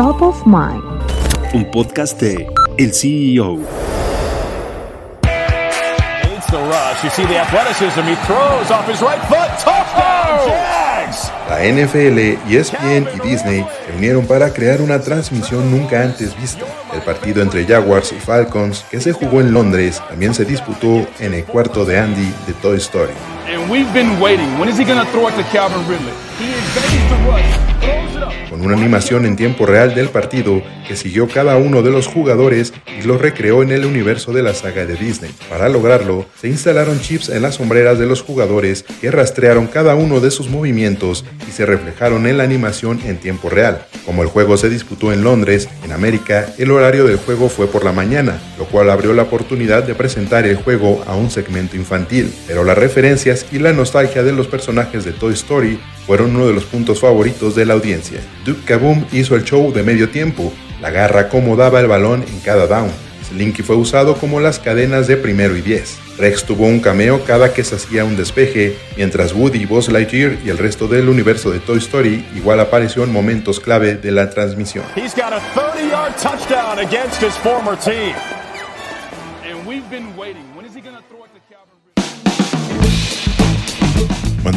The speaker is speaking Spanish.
Top of Mind. Un podcast de El CEO. Leads the rush. You see the athleticism. He throws off his right foot. Touchdown, Jags! La NFL, ESPN y Disney se unieron para crear una transmisión nunca antes vista. El partido entre Jaguars y Falcons, que se jugó en Londres, también se disputó en el cuarto de Andy de Toy Story. And we've been waiting. When is he going to throw it to Calvin Ridley? He is ready to rush. Con una animación en tiempo real del partido que siguió cada uno de los jugadores y los recreó en el universo de la saga de Disney. Para lograrlo, se instalaron chips en las sombreras de los jugadores que rastrearon cada uno de sus movimientos y se reflejaron en la animación en tiempo real. Como el juego se disputó en Londres, en América, el horario del juego fue por la mañana, lo cual abrió la oportunidad de presentar el juego a un segmento infantil. Pero las referencias y la nostalgia de los personajes de Toy Story fueron uno de los puntos favoritos de la audiencia. Duke Kaboom hizo el show de medio tiempo, la garra acomodaba el balón en cada down. Slinky fue usado como las cadenas de primero y diez. Rex tuvo un cameo cada que se hacía un despeje, mientras Woody, Buzz Lightyear y el resto del universo de Toy Story igual apareció en momentos clave de la transmisión. He's got a 30-yard touchdown against his former team. And we've been waiting. When is he going to throw it to Calvin Ridley?